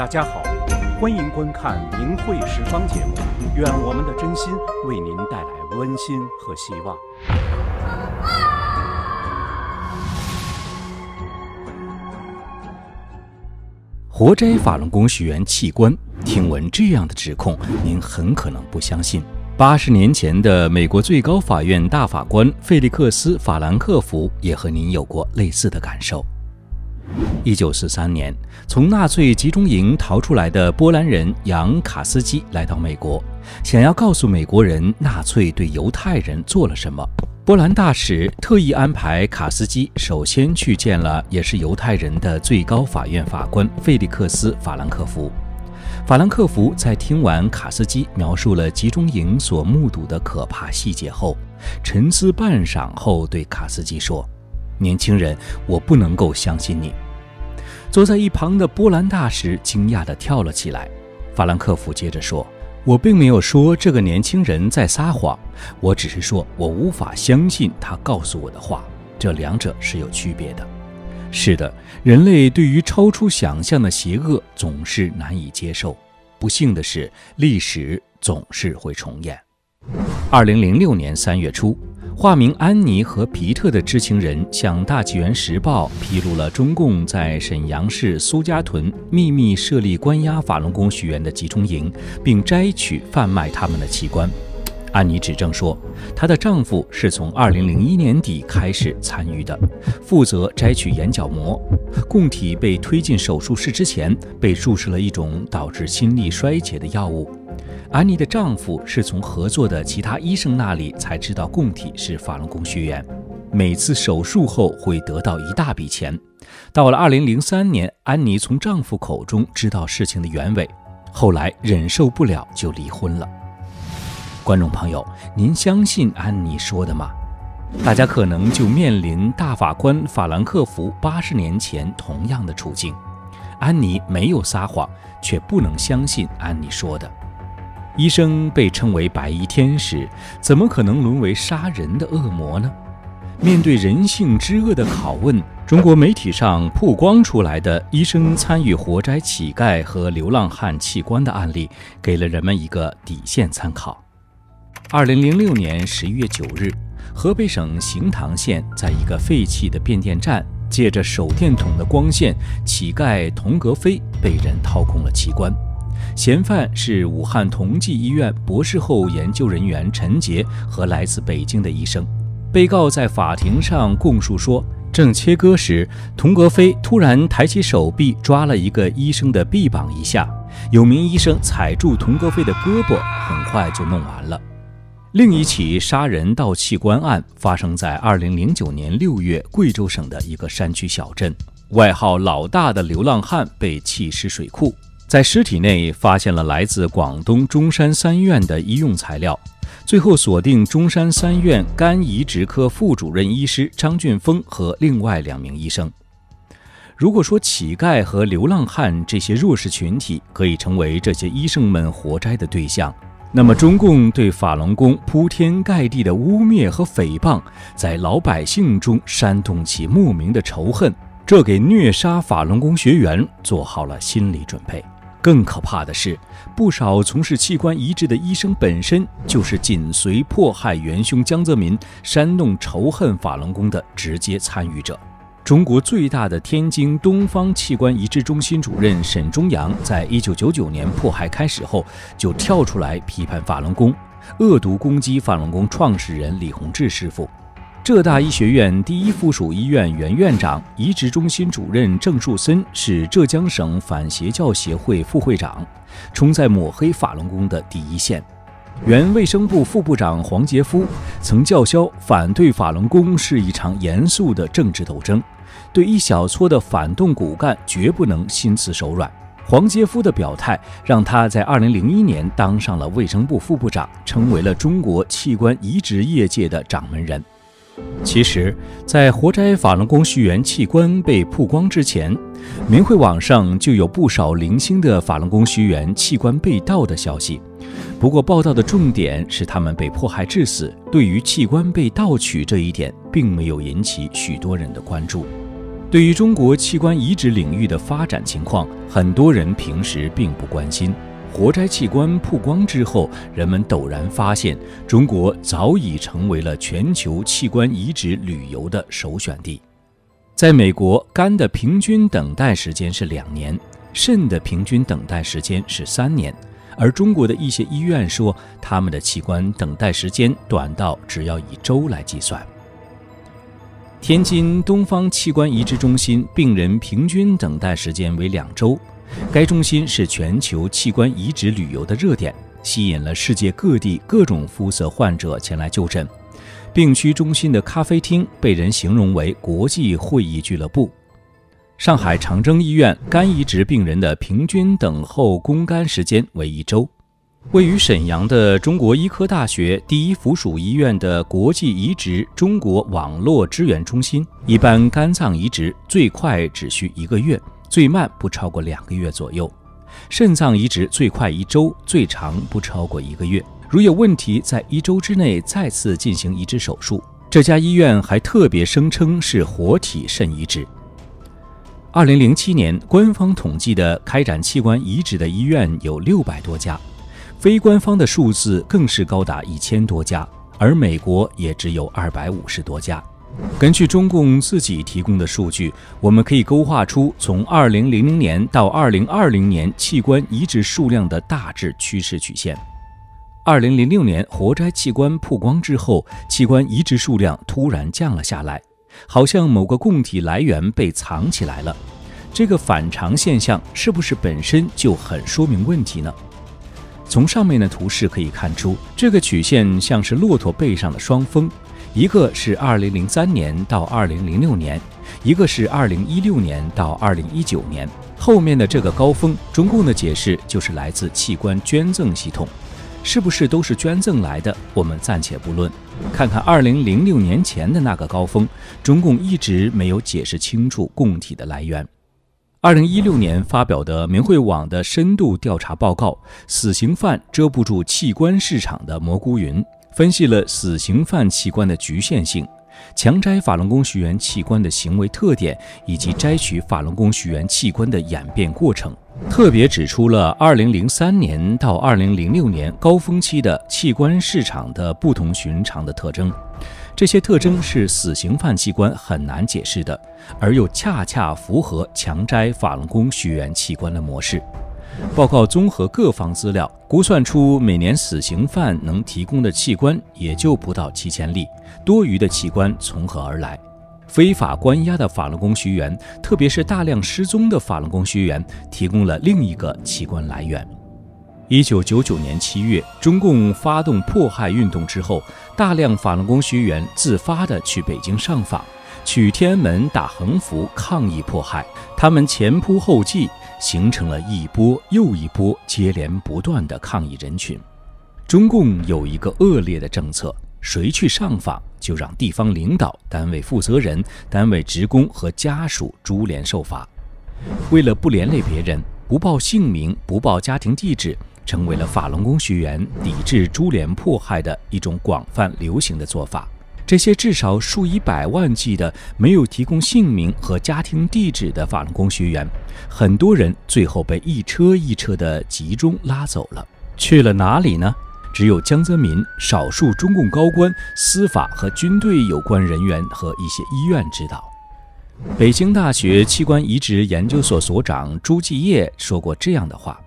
大家好，欢迎观看《明慧十方》节目，愿我们的真心为您带来温馨和希望。活摘法轮功学员器官，听闻这样的指控，您很可能不相信。八十年前的美国最高法院大法官费利克斯·法兰克福也和您有过类似的感受。一九四三年，从纳粹集中营逃出来的波兰人杨·卡斯基来到美国，想要告诉美国人纳粹对犹太人做了什么。波兰大使特意安排卡斯基首先去见了也是犹太人的最高法院法官费利克斯·法兰克福。法兰克福在听完卡斯基描述了集中营所目睹的可怕细节后，沉思半晌后对卡斯基说。年轻人，我不能够相信你。坐在一旁的波兰大使惊讶地跳了起来。法兰克福接着说：“我并没有说这个年轻人在撒谎，我只是说我无法相信他告诉我的话。这两者是有区别的。是的，人类对于超出想象的邪恶总是难以接受。不幸的是，历史总是会重演。二零零六年三月初。”化名安妮和皮特的知情人向《大纪元时报》披露了中共在沈阳市苏家屯秘密设立关押法轮功学员的集中营，并摘取、贩卖他们的器官。安妮指证说，她的丈夫是从2001年底开始参与的，负责摘取眼角膜。供体被推进手术室之前，被注射了一种导致心力衰竭的药物。安妮的丈夫是从合作的其他医生那里才知道供体是法轮功学员，每次手术后会得到一大笔钱。到了2003年，安妮从丈夫口中知道事情的原委，后来忍受不了就离婚了。观众朋友，您相信安妮说的吗？大家可能就面临大法官法兰克福八十年前同样的处境。安妮没有撒谎，却不能相信安妮说的。医生被称为白衣天使，怎么可能沦为杀人的恶魔呢？面对人性之恶的拷问，中国媒体上曝光出来的医生参与活摘乞丐和流浪汉器官的案例，给了人们一个底线参考。二零零六年十一月九日，河北省行唐县在一个废弃的变电站，借着手电筒的光线，乞丐童格飞被人掏空了器官。嫌犯是武汉同济医院博士后研究人员陈杰和来自北京的医生。被告在法庭上供述说，正切割时，童格飞突然抬起手臂抓了一个医生的臂膀一下，有名医生踩住童格飞的胳膊，很快就弄完了。另一起杀人盗器官案发生在2009年6月，贵州省的一个山区小镇，外号“老大”的流浪汉被弃尸水库。在尸体内发现了来自广东中山三院的医用材料，最后锁定中山三院肝移植科副主任医师张俊峰和另外两名医生。如果说乞丐和流浪汉这些弱势群体可以成为这些医生们活摘的对象，那么中共对法轮功铺天盖地的污蔑和诽谤，在老百姓中煽动起莫名的仇恨，这给虐杀法轮功学员做好了心理准备。更可怕的是，不少从事器官移植的医生本身就是紧随迫害元凶江泽民、煽动仇恨法轮功的直接参与者。中国最大的天津东方器官移植中心主任沈忠阳，在一九九九年迫害开始后，就跳出来批判法轮功，恶毒攻击法轮功创始人李洪志师傅。浙大医学院第一附属医院原院长、移植中心主任郑树森是浙江省反邪教协会副会长，冲在抹黑法轮功的第一线。原卫生部副部长黄杰夫曾叫嚣反对法轮功是一场严肃的政治斗争，对一小撮的反动骨干绝不能心慈手软。黄杰夫的表态让他在2001年当上了卫生部副部长，成为了中国器官移植业界的掌门人。其实，在活摘法轮功学员器官被曝光之前，明慧网上就有不少零星的法轮功学员器官被盗的消息。不过，报道的重点是他们被迫害致死，对于器官被盗取这一点，并没有引起许多人的关注。对于中国器官移植领域的发展情况，很多人平时并不关心。活摘器官曝光之后，人们陡然发现，中国早已成为了全球器官移植旅游的首选地。在美国，肝的平均等待时间是两年，肾的平均等待时间是三年，而中国的一些医院说，他们的器官等待时间短到只要以周来计算。天津东方器官移植中心病人平均等待时间为两周。该中心是全球器官移植旅游的热点，吸引了世界各地各种肤色患者前来就诊。病区中心的咖啡厅被人形容为国际会议俱乐部。上海长征医院肝移植病人的平均等候供肝时间为一周。位于沈阳的中国医科大学第一附属医院的国际移植中国网络支援中心，一般肝脏移植最快只需一个月。最慢不超过两个月左右，肾脏移植最快一周，最长不超过一个月。如有问题，在一周之内再次进行移植手术。这家医院还特别声称是活体肾移植。二零零七年官方统计的开展器官移植的医院有六百多家，非官方的数字更是高达一千多家，而美国也只有二百五十多家。根据中共自己提供的数据，我们可以勾画出从2000年到2020年器官移植数量的大致趋势曲线。2006年活摘器官曝光之后，器官移植数量突然降了下来，好像某个供体来源被藏起来了。这个反常现象是不是本身就很说明问题呢？从上面的图示可以看出，这个曲线像是骆驼背上的双峰。一个是二零零三年到二零零六年，一个是二零一六年到二零一九年。后面的这个高峰，中共的解释就是来自器官捐赠系统，是不是都是捐赠来的？我们暂且不论。看看二零零六年前的那个高峰，中共一直没有解释清楚供体的来源。二零一六年发表的明慧网的深度调查报告《死刑犯遮不住器官市场的蘑菇云》。分析了死刑犯器官的局限性、强摘法轮功学员器官的行为特点以及摘取法轮功学员器官的演变过程，特别指出了2003年到2006年高峰期的器官市场的不同寻常的特征。这些特征是死刑犯器官很难解释的，而又恰恰符合强摘法轮功学员器官的模式。报告综合各方资料，估算出每年死刑犯能提供的器官也就不到七千例，多余的器官从何而来？非法关押的法轮功学员，特别是大量失踪的法轮功学员，提供了另一个器官来源。一九九九年七月，中共发动迫害运动之后，大量法轮功学员自发地去北京上访，去天安门打横幅抗议迫害，他们前仆后继。形成了一波又一波接连不断的抗议人群。中共有一个恶劣的政策，谁去上访，就让地方领导、单位负责人、单位职工和家属株连受罚。为了不连累别人，不报姓名、不报家庭地址，成为了法轮功学员抵制株连迫害的一种广泛流行的做法。这些至少数以百万计的没有提供姓名和家庭地址的法轮功学员，很多人最后被一车一车的集中拉走了，去了哪里呢？只有江泽民、少数中共高官、司法和军队有关人员和一些医院知道。北京大学器官移植研究所所长朱继业说过这样的话：“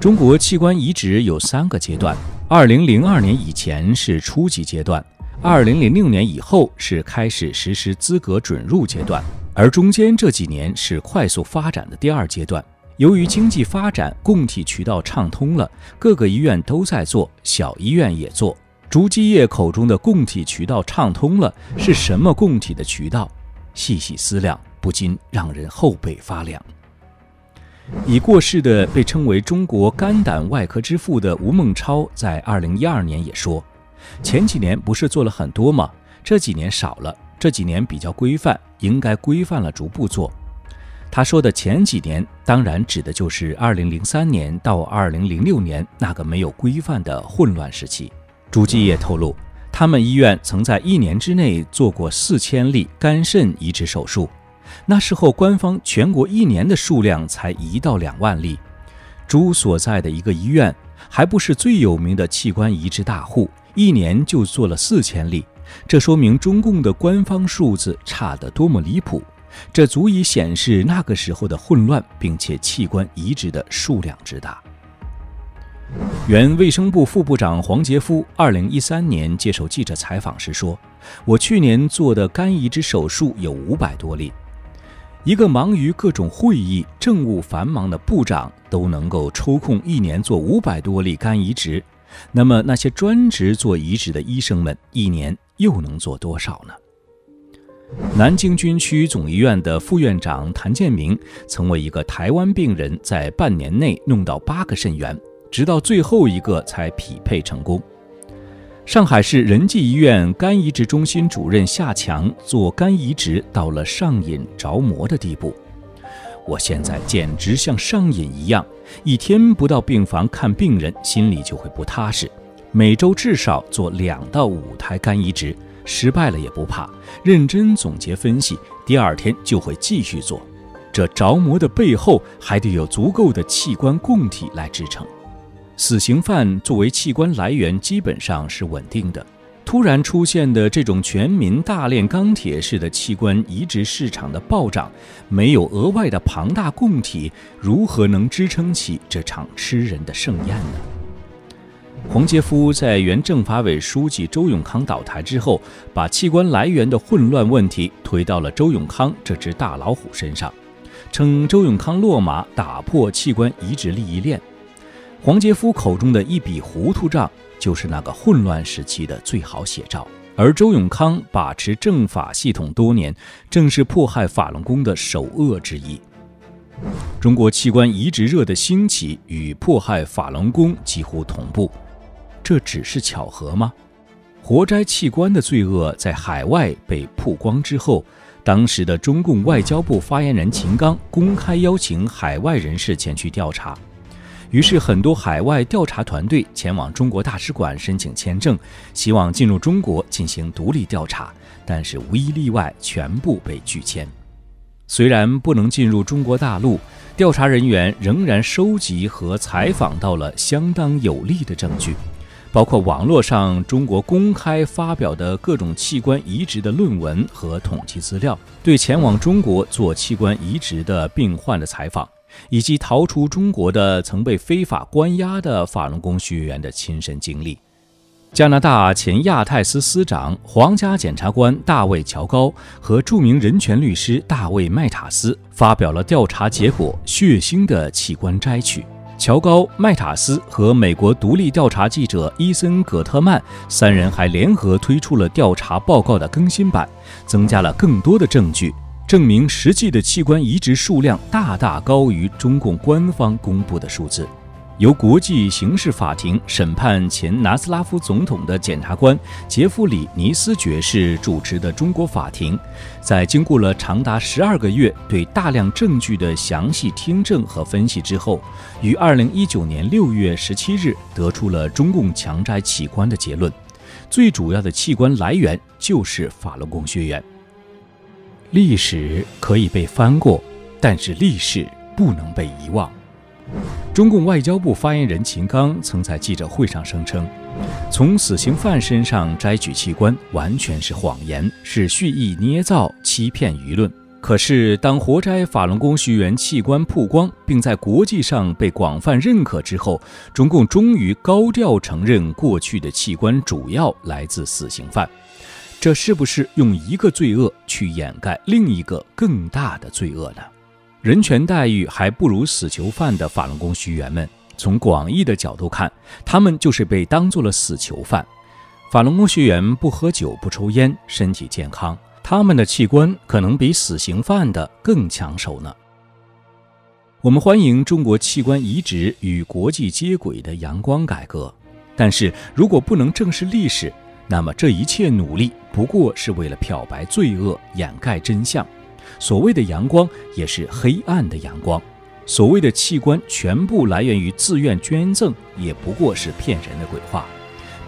中国器官移植有三个阶段，二零零二年以前是初级阶段。”二零零六年以后是开始实施资格准入阶段，而中间这几年是快速发展的第二阶段。由于经济发展，供体渠道畅通了，各个医院都在做，小医院也做。竹基业口中的供体渠道畅通了，是什么供体的渠道？细细思量，不禁让人后背发凉。已过世的被称为中国肝胆外科之父的吴孟超，在二零一二年也说。前几年不是做了很多吗？这几年少了，这几年比较规范，应该规范了逐步做。他说的前几年，当然指的就是2003年到2006年那个没有规范的混乱时期。朱继业透露，他们医院曾在一年之内做过四千例肝肾移植手术，那时候官方全国一年的数量才一到两万例。朱所在的一个医院，还不是最有名的器官移植大户，一年就做了四千例。这说明中共的官方数字差得多么离谱，这足以显示那个时候的混乱，并且器官移植的数量之大。原卫生部副部长黄杰夫二零一三年接受记者采访时说：“我去年做的肝移植手术有五百多例。一个忙于各种会议、政务繁忙的部长都能够抽空一年做五百多例肝移植，那么那些专职做移植的医生们一年又能做多少呢？”南京军区总医院的副院长谭建明曾为一个台湾病人在半年内弄到八个肾源。直到最后一个才匹配成功。上海市仁济医院肝移植中心主任夏强做肝移植到了上瘾着魔的地步。我现在简直像上瘾一样，一天不到病房看病人，心里就会不踏实。每周至少做两到五台肝移植，失败了也不怕，认真总结分析，第二天就会继续做。这着魔的背后，还得有足够的器官供体来支撑。死刑犯作为器官来源基本上是稳定的，突然出现的这种全民大炼钢铁式的器官移植市场的暴涨，没有额外的庞大供体，如何能支撑起这场吃人的盛宴呢？黄杰夫在原政法委书记周永康倒台之后，把器官来源的混乱问题推到了周永康这只大老虎身上，称周永康落马，打破器官移植利益链。黄杰夫口中的一笔糊涂账，就是那个混乱时期的最好写照。而周永康把持政法系统多年，正是迫害法轮功的首恶之一。中国器官移植热的兴起与迫害法轮功几乎同步，这只是巧合吗？活摘器官的罪恶在海外被曝光之后，当时的中共外交部发言人秦刚公开邀请海外人士前去调查。于是，很多海外调查团队前往中国大使馆申请签证，希望进入中国进行独立调查，但是无一例外全部被拒签。虽然不能进入中国大陆，调查人员仍然收集和采访到了相当有力的证据，包括网络上中国公开发表的各种器官移植的论文和统计资料，对前往中国做器官移植的病患的采访。以及逃出中国的曾被非法关押的法轮功学员的亲身经历。加拿大前亚太司司长、皇家检察官大卫·乔高和著名人权律师大卫·麦塔斯发表了调查结果，血腥的器官摘取。乔高、麦塔斯和美国独立调查记者伊森·葛特曼三人还联合推出了调查报告的更新版，增加了更多的证据。证明实际的器官移植数量大大高于中共官方公布的数字。由国际刑事法庭审判前南斯拉夫总统的检察官杰弗里·尼斯爵士主持的中国法庭，在经过了长达十二个月对大量证据的详细听证和分析之后，于二零一九年六月十七日得出了中共强摘器官的结论。最主要的器官来源就是法轮功学员。历史可以被翻过，但是历史不能被遗忘。中共外交部发言人秦刚曾在记者会上声称，从死刑犯身上摘取器官完全是谎言，是蓄意捏造、欺骗舆论。可是，当活摘法轮功学员器官曝光，并在国际上被广泛认可之后，中共终于高调承认，过去的器官主要来自死刑犯。这是不是用一个罪恶去掩盖另一个更大的罪恶呢？人权待遇还不如死囚犯的法轮功学员们，从广义的角度看，他们就是被当做了死囚犯。法轮功学员不喝酒不抽烟，身体健康，他们的器官可能比死刑犯的更抢手呢。我们欢迎中国器官移植与国际接轨的阳光改革，但是如果不能正视历史，那么这一切努力不过是为了漂白罪恶、掩盖真相。所谓的阳光也是黑暗的阳光。所谓的器官全部来源于自愿捐赠，也不过是骗人的鬼话。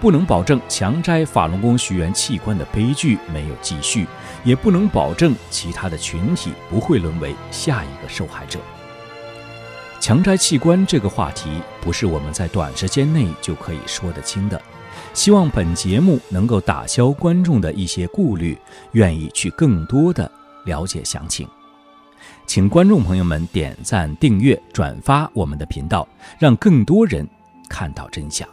不能保证强摘法轮功学员器官的悲剧没有继续，也不能保证其他的群体不会沦为下一个受害者。强摘器官这个话题不是我们在短时间内就可以说得清的。希望本节目能够打消观众的一些顾虑，愿意去更多的了解详情。请观众朋友们点赞、订阅、转发我们的频道，让更多人看到真相。